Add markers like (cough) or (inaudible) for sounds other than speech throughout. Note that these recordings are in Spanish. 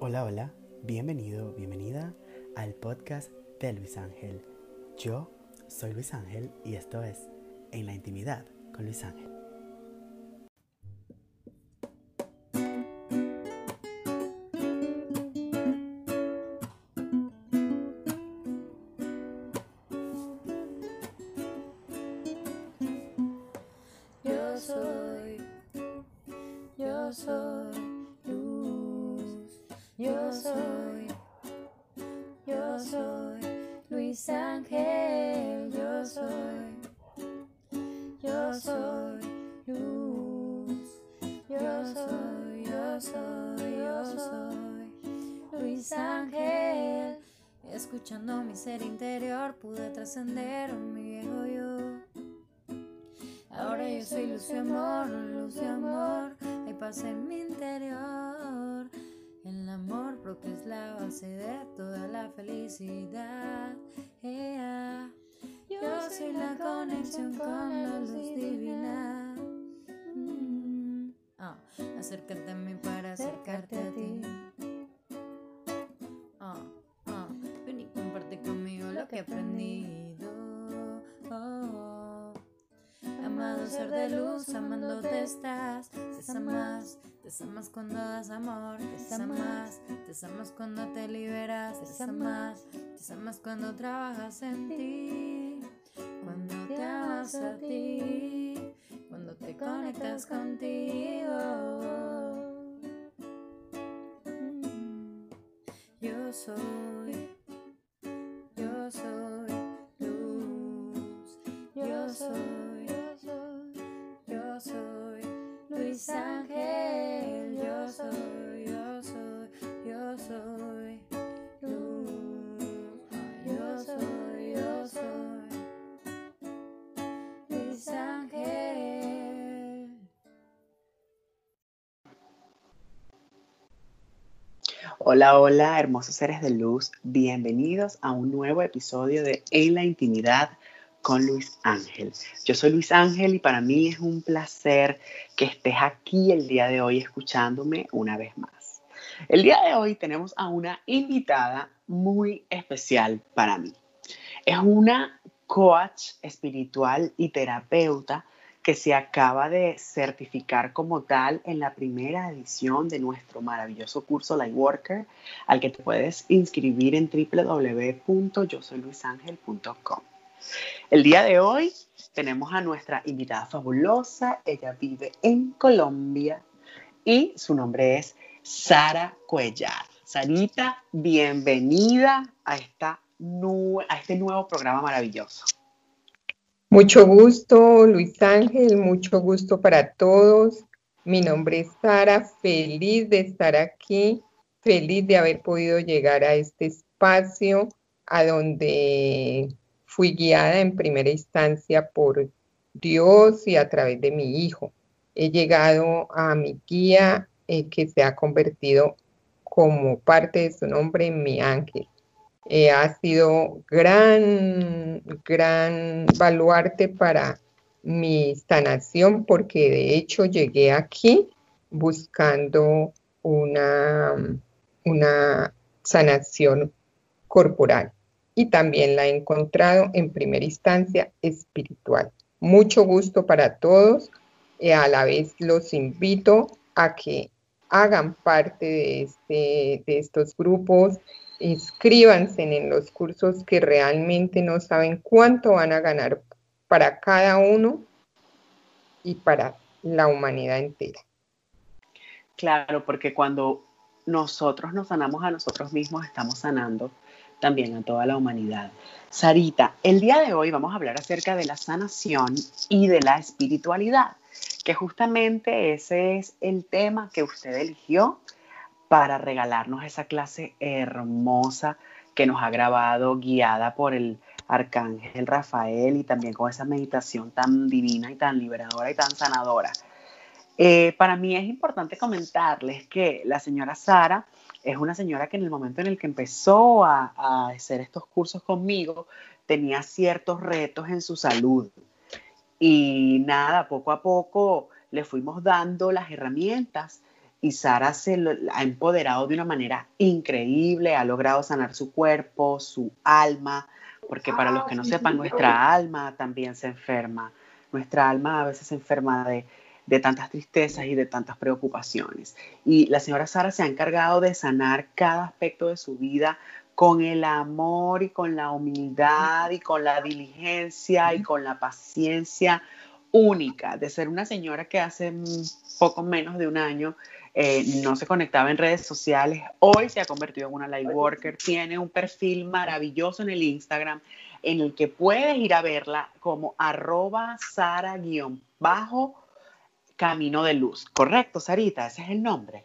Hola, hola, bienvenido, bienvenida al podcast de Luis Ángel. Yo soy Luis Ángel y esto es En la Intimidad con Luis Ángel. Soy, yo soy, yo soy Luis Ángel. Escuchando mi ser interior pude trascender mi viejo yo. Ahora yo soy luz y amor, luz y amor, hay paz en mi interior. El amor porque es la base de toda la felicidad. Ea. Yo soy la conexión con la luz divina. Acércate a mí para acercarte a ti. Ah, ah, ven y comparte conmigo lo que he aprendido. Oh, Amado ser de luz, amándote estás. Te amas, te amas cuando das amor. Te amas, te amas cuando te liberas. Te amas, te amas cuando trabajas en ti. Cuando te amas a ti. Cuando te conectas contigo. Yo soy, Hola, hola, hermosos seres de luz. Bienvenidos a un nuevo episodio de En la Intimidad con Luis Ángel. Yo soy Luis Ángel y para mí es un placer que estés aquí el día de hoy escuchándome una vez más. El día de hoy tenemos a una invitada muy especial para mí. Es una coach espiritual y terapeuta que se acaba de certificar como tal en la primera edición de nuestro maravilloso curso Lightworker, al que te puedes inscribir en www.yosoyluisangel.com. El día de hoy tenemos a nuestra invitada fabulosa. Ella vive en Colombia y su nombre es Sara Cuellar. Sarita, bienvenida a, esta a este nuevo programa maravilloso. Mucho gusto, Luis Ángel, mucho gusto para todos. Mi nombre es Sara, feliz de estar aquí, feliz de haber podido llegar a este espacio a donde fui guiada en primera instancia por Dios y a través de mi hijo. He llegado a mi guía eh, que se ha convertido como parte de su nombre en mi ángel. Eh, ha sido gran, gran baluarte para mi sanación porque de hecho llegué aquí buscando una, una sanación corporal y también la he encontrado en primera instancia espiritual. Mucho gusto para todos. y a la vez los invito a que hagan parte de, este, de estos grupos, inscríbanse en los cursos que realmente no saben cuánto van a ganar para cada uno y para la humanidad entera. Claro, porque cuando nosotros nos sanamos a nosotros mismos, estamos sanando también a toda la humanidad. Sarita, el día de hoy vamos a hablar acerca de la sanación y de la espiritualidad, que justamente ese es el tema que usted eligió para regalarnos esa clase hermosa que nos ha grabado guiada por el arcángel Rafael y también con esa meditación tan divina y tan liberadora y tan sanadora. Eh, para mí es importante comentarles que la señora Sara es una señora que en el momento en el que empezó a, a hacer estos cursos conmigo tenía ciertos retos en su salud. Y nada, poco a poco le fuimos dando las herramientas y Sara se ha empoderado de una manera increíble, ha logrado sanar su cuerpo, su alma, porque para los que no sepan, nuestra alma también se enferma. Nuestra alma a veces se enferma de, de tantas tristezas y de tantas preocupaciones. Y la señora Sara se ha encargado de sanar cada aspecto de su vida con el amor y con la humildad y con la diligencia y con la paciencia única de ser una señora que hace poco menos de un año eh, no se conectaba en redes sociales, hoy se ha convertido en una light worker, tiene un perfil maravilloso en el Instagram en el que puedes ir a verla como arroba sara-bajo camino de luz. Correcto, Sarita, ese es el nombre.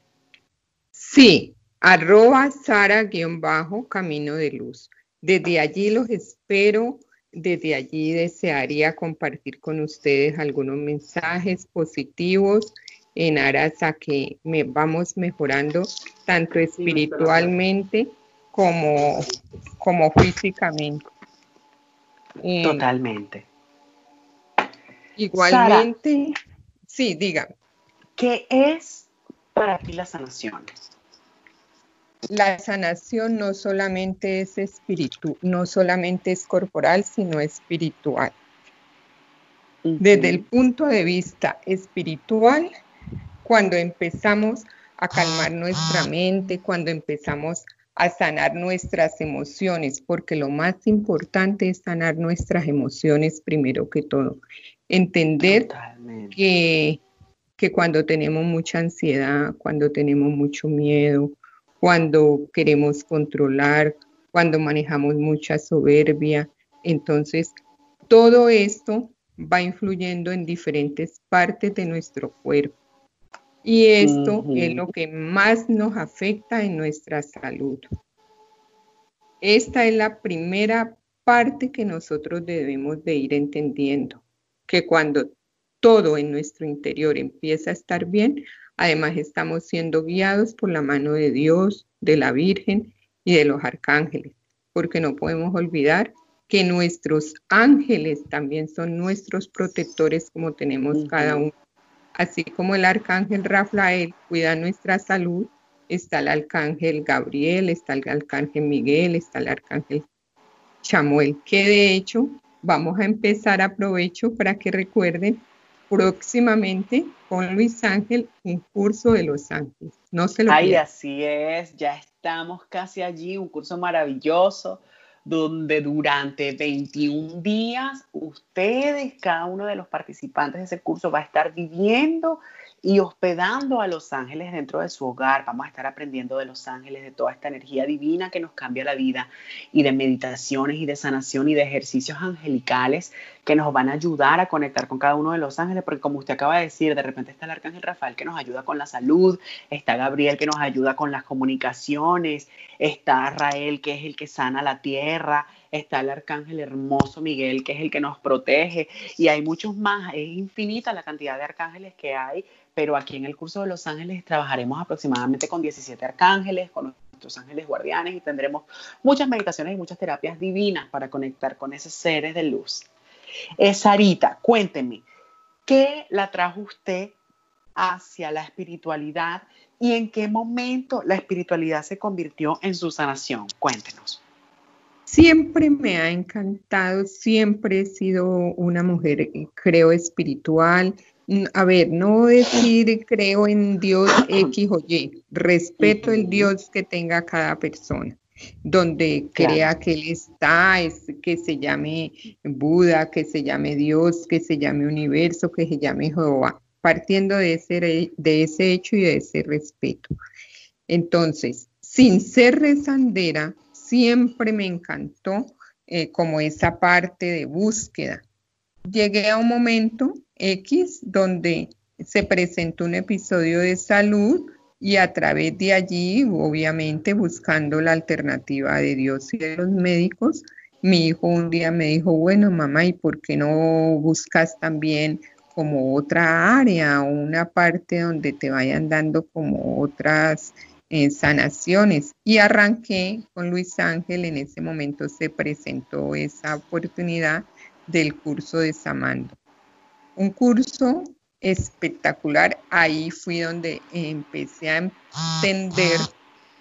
Sí, arroba sara-bajo camino de luz. Desde allí los espero desde allí desearía compartir con ustedes algunos mensajes positivos en aras a que me vamos mejorando tanto espiritualmente como, como físicamente. Eh, Totalmente. Igualmente, sí, diga. ¿Qué es para ti la sanación? la sanación no solamente es espíritu, no solamente es corporal, sino espiritual. Desde el punto de vista espiritual, cuando empezamos a calmar nuestra mente, cuando empezamos a sanar nuestras emociones, porque lo más importante es sanar nuestras emociones primero que todo. Entender que, que cuando tenemos mucha ansiedad, cuando tenemos mucho miedo, cuando queremos controlar, cuando manejamos mucha soberbia. Entonces, todo esto va influyendo en diferentes partes de nuestro cuerpo. Y esto es lo que más nos afecta en nuestra salud. Esta es la primera parte que nosotros debemos de ir entendiendo, que cuando todo en nuestro interior empieza a estar bien, Además, estamos siendo guiados por la mano de Dios, de la Virgen y de los arcángeles, porque no podemos olvidar que nuestros ángeles también son nuestros protectores como tenemos cada uno. Así como el arcángel Rafael cuida nuestra salud, está el arcángel Gabriel, está el arcángel Miguel, está el arcángel Chamuel, que de hecho vamos a empezar aprovecho para que recuerden próximamente con Luis Ángel un curso de Los Ángeles. No se lo Ay, así es, ya estamos casi allí, un curso maravilloso donde durante 21 días ustedes, cada uno de los participantes de ese curso va a estar viviendo y hospedando a los ángeles dentro de su hogar. Vamos a estar aprendiendo de los ángeles, de toda esta energía divina que nos cambia la vida y de meditaciones y de sanación y de ejercicios angelicales que nos van a ayudar a conectar con cada uno de los ángeles, porque como usted acaba de decir, de repente está el arcángel Rafael que nos ayuda con la salud, está Gabriel que nos ayuda con las comunicaciones, está Rael que es el que sana la tierra, está el arcángel hermoso Miguel, que es el que nos protege, y hay muchos más, es infinita la cantidad de arcángeles que hay pero aquí en el curso de los ángeles trabajaremos aproximadamente con 17 arcángeles, con nuestros ángeles guardianes y tendremos muchas meditaciones y muchas terapias divinas para conectar con esos seres de luz. Eh, Sarita, cuénteme, ¿qué la trajo usted hacia la espiritualidad y en qué momento la espiritualidad se convirtió en su sanación? Cuéntenos. Siempre me ha encantado, siempre he sido una mujer, creo, espiritual, a ver, no decir creo en Dios (coughs) X o Y, respeto el Dios que tenga cada persona, donde crea que Él está, es, que se llame Buda, que se llame Dios, que se llame universo, que se llame Jehová, partiendo de ese, de ese hecho y de ese respeto. Entonces, sin ser rezandera, siempre me encantó eh, como esa parte de búsqueda. Llegué a un momento X, donde se presentó un episodio de salud y a través de allí, obviamente buscando la alternativa de Dios y de los médicos, mi hijo un día me dijo, bueno, mamá, ¿y por qué no buscas también como otra área o una parte donde te vayan dando como otras eh, sanaciones? Y arranqué con Luis Ángel, en ese momento se presentó esa oportunidad del curso de Samando un curso espectacular. Ahí fui donde empecé a entender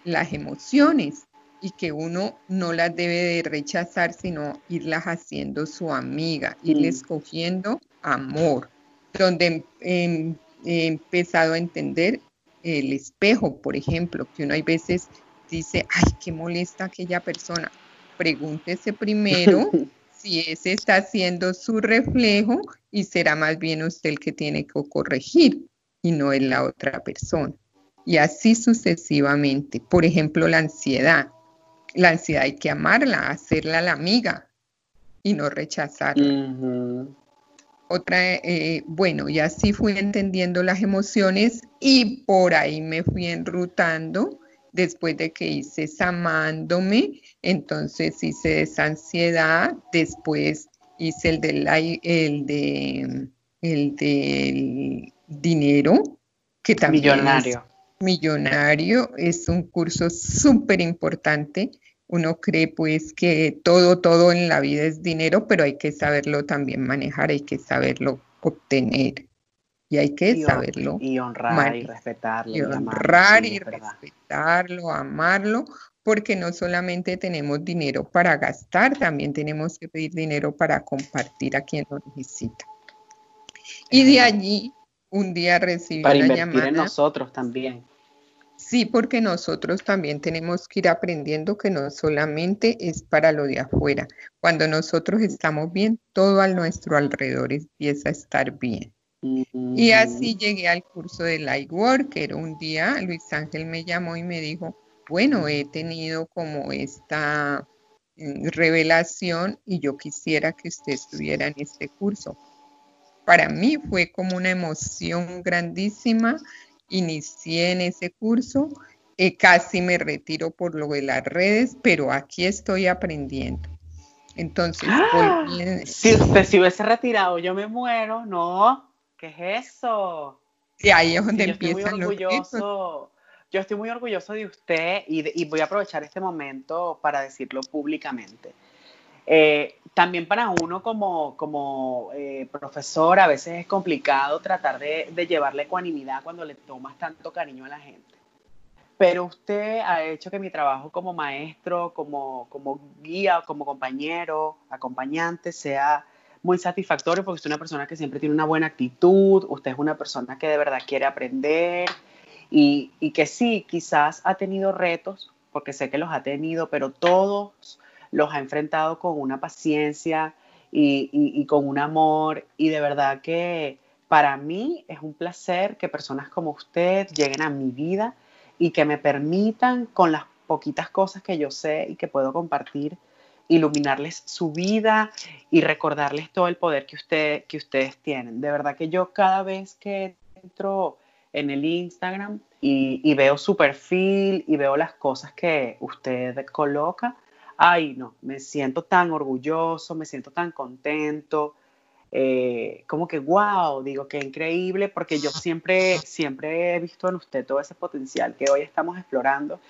las emociones y que uno no las debe de rechazar, sino irlas haciendo su amiga, mm. escogiendo amor, donde he empezado a entender el espejo, por ejemplo, que uno hay veces dice, ay, qué molesta aquella persona. Pregúntese primero (laughs) si ese está haciendo su reflejo y será más bien usted el que tiene que corregir y no es la otra persona. Y así sucesivamente. Por ejemplo, la ansiedad. La ansiedad hay que amarla, hacerla la amiga y no rechazarla. Otra, eh, bueno, y así fui entendiendo las emociones y por ahí me fui enrutando después de que hice Samándome, entonces hice esa ansiedad, después hice el, el, de, el del dinero, que también millonario. Es millonario, es un curso súper importante. Uno cree pues que todo, todo en la vida es dinero, pero hay que saberlo también manejar, hay que saberlo obtener y hay que saberlo. Y honrar y respetarlo. Y, honrar y respetarlo, amarlo, porque no solamente tenemos dinero para gastar, también tenemos que pedir dinero para compartir a quien lo necesita. Y de allí, un día recibí para una llamada. en nosotros también. Sí, porque nosotros también tenemos que ir aprendiendo que no solamente es para lo de afuera. Cuando nosotros estamos bien, todo a nuestro alrededor empieza a estar bien. Y así llegué al curso de Lightworker. Un día Luis Ángel me llamó y me dijo, bueno, he tenido como esta mm, revelación y yo quisiera que usted estuviera en este curso. Para mí fue como una emoción grandísima. Inicié en ese curso, eh, casi me retiro por lo de las redes, pero aquí estoy aprendiendo. Entonces, ¡Ah! si usted se hubiese retirado, yo me muero, no. ¿Qué es eso? Y ahí es donde empieza yo estoy muy orgulloso, Yo estoy muy orgulloso de usted y, voy a aprovechar este momento para decirlo públicamente. Eh, también para uno como, como eh, profesor a veces es complicado tratar de, llevarle ecuanimidad cuando le tomas tanto cariño a la gente. Pero usted ha hecho que mi trabajo como maestro, como, como guía, como compañero, acompañante, sea muy satisfactorio porque es una persona que siempre tiene una buena actitud, usted es una persona que de verdad quiere aprender y, que sí, quizás ha tenido retos, porque sé que los ha tenido, pero todos los ha enfrentado con una paciencia y, con un amor y de verdad que para mí es un placer que personas como usted lleguen a mi vida y que me permitan con las poquitas cosas que yo sé y que puedo compartir iluminarles su vida y recordarles todo el poder que, usted, que ustedes tienen. De verdad que yo cada vez que entro en el Instagram y, veo su perfil y veo las cosas que usted coloca, ay no, me siento tan orgulloso, me siento tan contento. Eh, como que wow, digo que increíble porque yo siempre, siempre he visto en usted todo ese potencial que hoy estamos explorando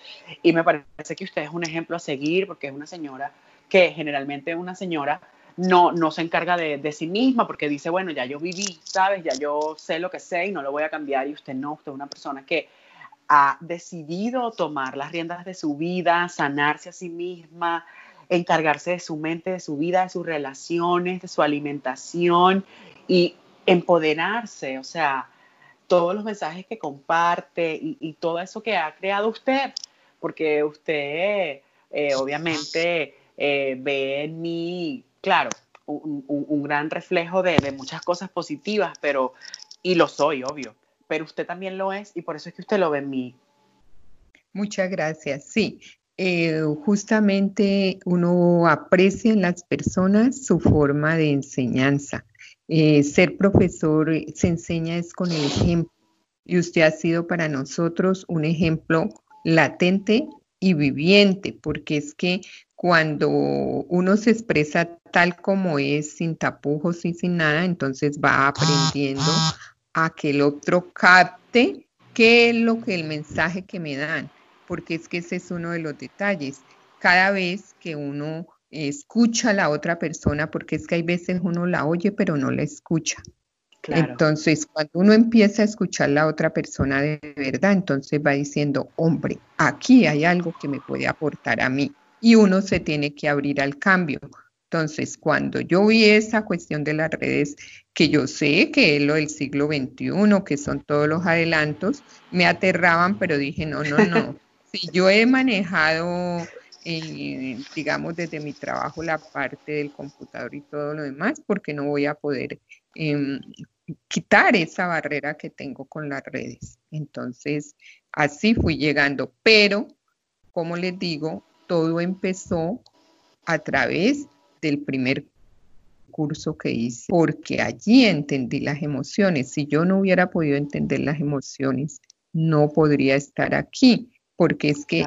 y me parece que usted es un ejemplo a seguir porque es una señora que generalmente una señora no, no se encarga de, sí misma porque dice, bueno, ya yo viví, ¿sabes? Ya yo sé lo que sé y no lo voy a cambiar y usted no, usted es una persona que ha decidido tomar las riendas de su vida, sanarse a sí misma, encargarse de su mente, de su vida, de sus relaciones, de su alimentación y empoderarse, o sea, todos los mensajes que comparte y, todo eso que ha creado usted, porque usted eh, obviamente eh, ve en mí, claro, un, gran reflejo de, muchas cosas positivas, pero, y lo soy, obvio, pero usted también lo es y por eso es que usted lo ve en mí. Muchas gracias. Sí, eh, justamente uno aprecia en las personas su forma de enseñanza. Eh, ser profesor se enseña es con el ejemplo y usted ha sido para nosotros un ejemplo latente y viviente, porque es que cuando uno se expresa tal como es, sin tapujos y sin nada, entonces va aprendiendo a que el otro capte qué es lo que el mensaje que me dan, porque es que ese es uno de los detalles. Cada vez que uno escucha a la otra persona, porque es que hay veces uno la oye pero no la escucha. Entonces, cuando uno empieza a escuchar a la otra persona de verdad, entonces va diciendo, hombre, aquí hay algo que me puede aportar a mí. Y uno se tiene que abrir al cambio. Entonces, cuando yo vi esa cuestión de las redes, que yo sé que es lo del siglo XXI, que son todos los adelantos, me aterraban, pero dije, no, no, no. (laughs) si yo he manejado, eh, digamos, desde mi trabajo la parte del computador y todo lo demás, porque no voy a poder em, quitar esa barrera que tengo con las redes. Entonces, así fui llegando, pero, como les digo, todo empezó a través del primer curso que hice, porque allí entendí las emociones. Si yo no hubiera podido entender las emociones, no podría estar aquí, porque es que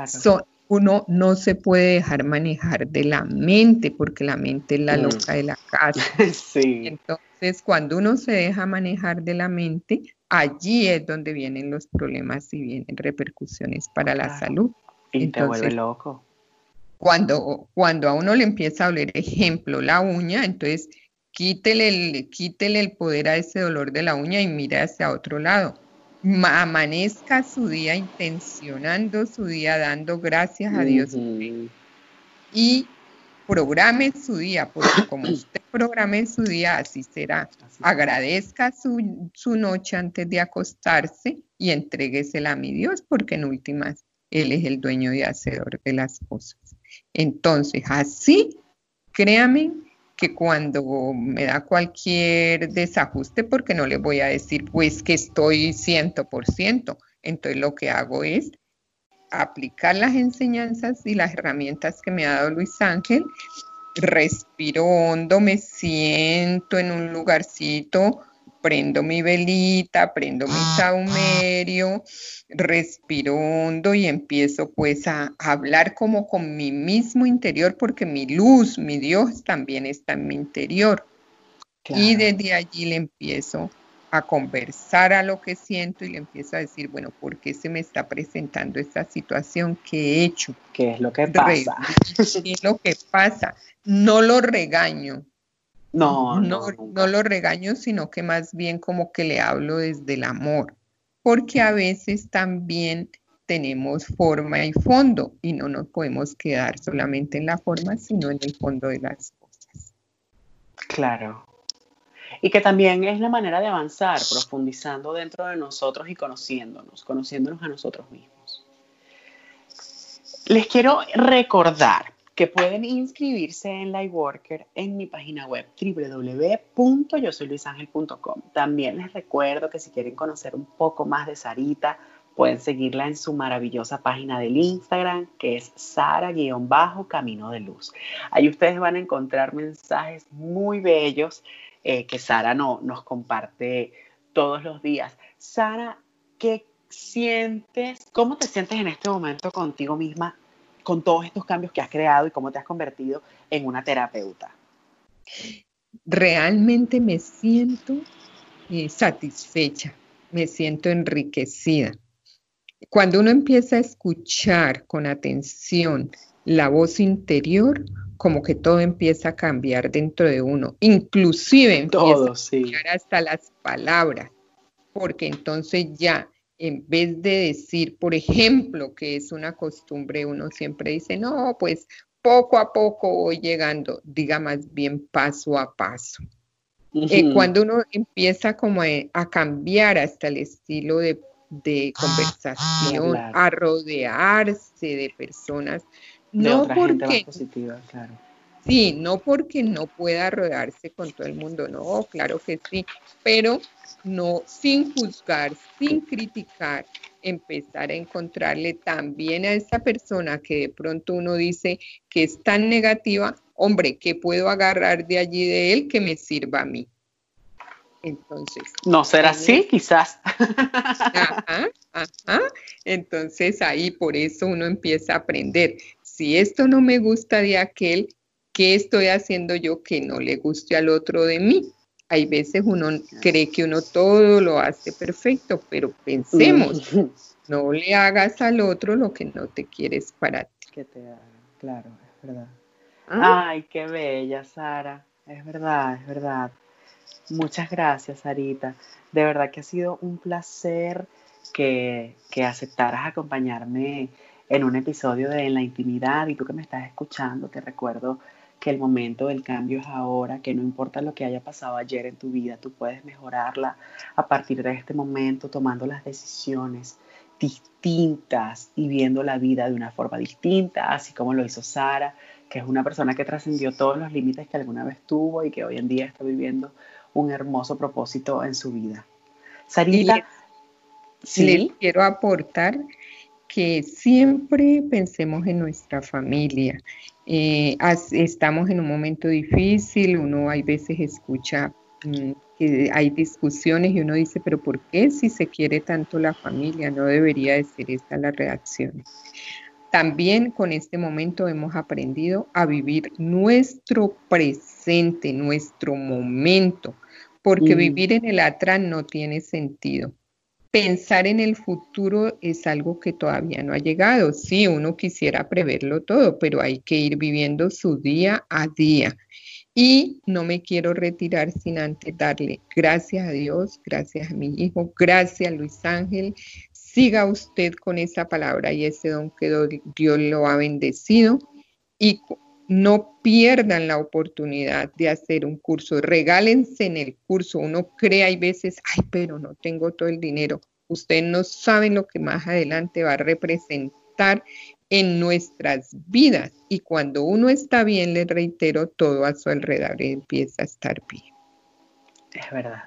uno no se puede dejar manejar de la mente, porque la mente es la mm. loca de la casa. (laughs) sí. Entonces, cuando uno se deja manejar de la mente, allí es donde vienen los problemas y vienen repercusiones para la salud. Y te vuelve loco. Cuando, cuando a uno le empieza a doler, ejemplo, la uña, entonces quítele el, quítele el poder a ese dolor de la uña y mire hacia otro lado. amanezca su día intencionando su día, dando gracias a Dios. Y programe su día, porque como usted programe su día, así será. Agradezca su, su noche antes de acostarse y entréguesela a mi Dios, porque en últimas Él es el dueño y hacedor de las cosas. Entonces, así, créame que cuando me da cualquier desajuste, porque no le voy a decir, pues que estoy 100%, entonces lo que hago es aplicar las enseñanzas y las herramientas que me ha dado Luis Ángel, respiro hondo, me siento en un lugarcito, prendo mi velita, prendo mi saumerio, respiro hondo y empiezo pues a, hablar como con mi mismo interior porque mi luz, mi Dios también está en mi interior. Y desde allí le empiezo a conversar a lo que siento y le empiezo a decir, bueno, ¿por qué se me está presentando esta situación? ¿Qué he hecho? ¿Qué es lo que pasa? ¿Qué es lo que pasa? No lo regaño. No no, no, no lo regaño, sino que más bien como que le hablo desde el amor, porque a veces también tenemos forma y fondo y no nos podemos quedar solamente en la forma, sino en el fondo de las cosas. Claro, y que también es la manera de avanzar, profundizando dentro de nosotros y conociéndonos, conociéndonos a nosotros mismos. Les quiero recordar que pueden inscribirse en Lightworker en mi página web www.yosoyluisangel.com. También les recuerdo que si quieren conocer un poco más de Sarita, pueden seguirla en su maravillosa página del Instagram, que es Sara-Camino de Luz. Ahí ustedes van a encontrar mensajes muy bellos eh, que Sara no, nos comparte todos los días. Sara, ¿qué sientes? ¿Cómo te sientes en este momento contigo misma con todos estos cambios que has creado y cómo te has convertido en una terapeuta? Realmente me siento eh, satisfecha, me siento enriquecida. Cuando uno empieza a escuchar con atención la voz interior, como que todo empieza a cambiar dentro de uno, inclusive empieza a cambiar hasta las palabras, porque entonces ya en vez de decir, por ejemplo, que es una costumbre, uno siempre dice, no, pues poco a poco voy llegando, diga más bien paso a paso. Eh, cuando uno empieza como a, cambiar hasta el estilo de, de ah, conversación, a rodearse de personas no porque, claro. Sí, no porque no pueda rodearse con todo el mundo, no, claro que sí, pero no sin juzgar, sin criticar, empezar a encontrarle también a esa persona que de pronto uno dice que es tan negativa, hombre, ¿qué puedo agarrar de allí de él que me sirva a mí? Entonces. No será así, quizás. Ajá, ajá. Entonces ahí por eso uno empieza a aprender si esto no me gusta de aquel, ¿qué estoy haciendo yo que no le guste al otro de mí? Hay veces uno cree que uno todo lo hace perfecto, pero pensemos, no le hagas al otro lo que no te quieres para ti. Que te haga, claro, es verdad. Ah. Ay, qué bella, Sara. Es verdad, es verdad. Muchas gracias, Sarita. De verdad que ha sido un placer que, que aceptaras acompañarme en un episodio de En la Intimidad y tú que me estás escuchando, te recuerdo que el momento del cambio es ahora, que no importa lo que haya pasado ayer en tu vida, tú puedes mejorarla a partir de este momento, tomando las decisiones distintas y viendo la vida de una forma distinta, así como lo hizo Sara, que es una persona que trascendió todos los límites que alguna vez tuvo y que hoy en día está viviendo un hermoso propósito en su vida. Sarita, ¿sí? quiero aportar que siempre pensemos en nuestra familia. Eh, estamos en un momento difícil, uno hay veces escucha mm, que hay discusiones y uno dice, pero ¿por qué si se quiere tanto la familia? No debería de ser esta la reacción. También con este momento hemos aprendido a vivir nuestro presente, nuestro momento, porque vivir en el atrás no tiene sentido pensar en el futuro es algo que todavía no ha llegado. Sí, uno quisiera preverlo todo, pero hay que ir viviendo su día a día. Y no me quiero retirar sin antes darle gracias a Dios, gracias a mi hijo, gracias Luis Ángel. Siga usted con esa palabra y ese don que Dios lo ha bendecido y no pierdan la oportunidad de hacer un curso, regálense en el curso. Uno cree hay veces, ay, pero no tengo todo el dinero. Ustedes no saben lo que más adelante va a representar en nuestras vidas. Y cuando uno está bien, les reitero, todo a su alrededor empieza a estar bien. Es verdad.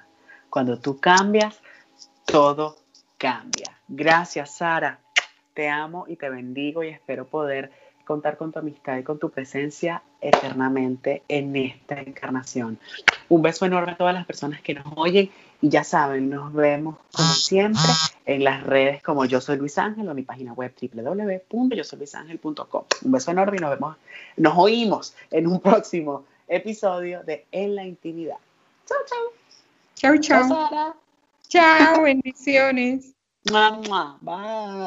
Cuando tú cambias, todo cambia. Gracias, Sara. Te amo y te bendigo y espero poder contar con tu amistad y con tu presencia eternamente en esta encarnación. Un beso enorme a todas las personas que nos oyen y ya saben, nos vemos como siempre en las redes como Yo Soy Luis Ángel o mi página web www.yosoyluisangel.com. Un beso enorme y nos vemos, nos oímos en un próximo episodio de En la Intimidad. Chau, chau. Chau, chau. Chao, bendiciones. Bye.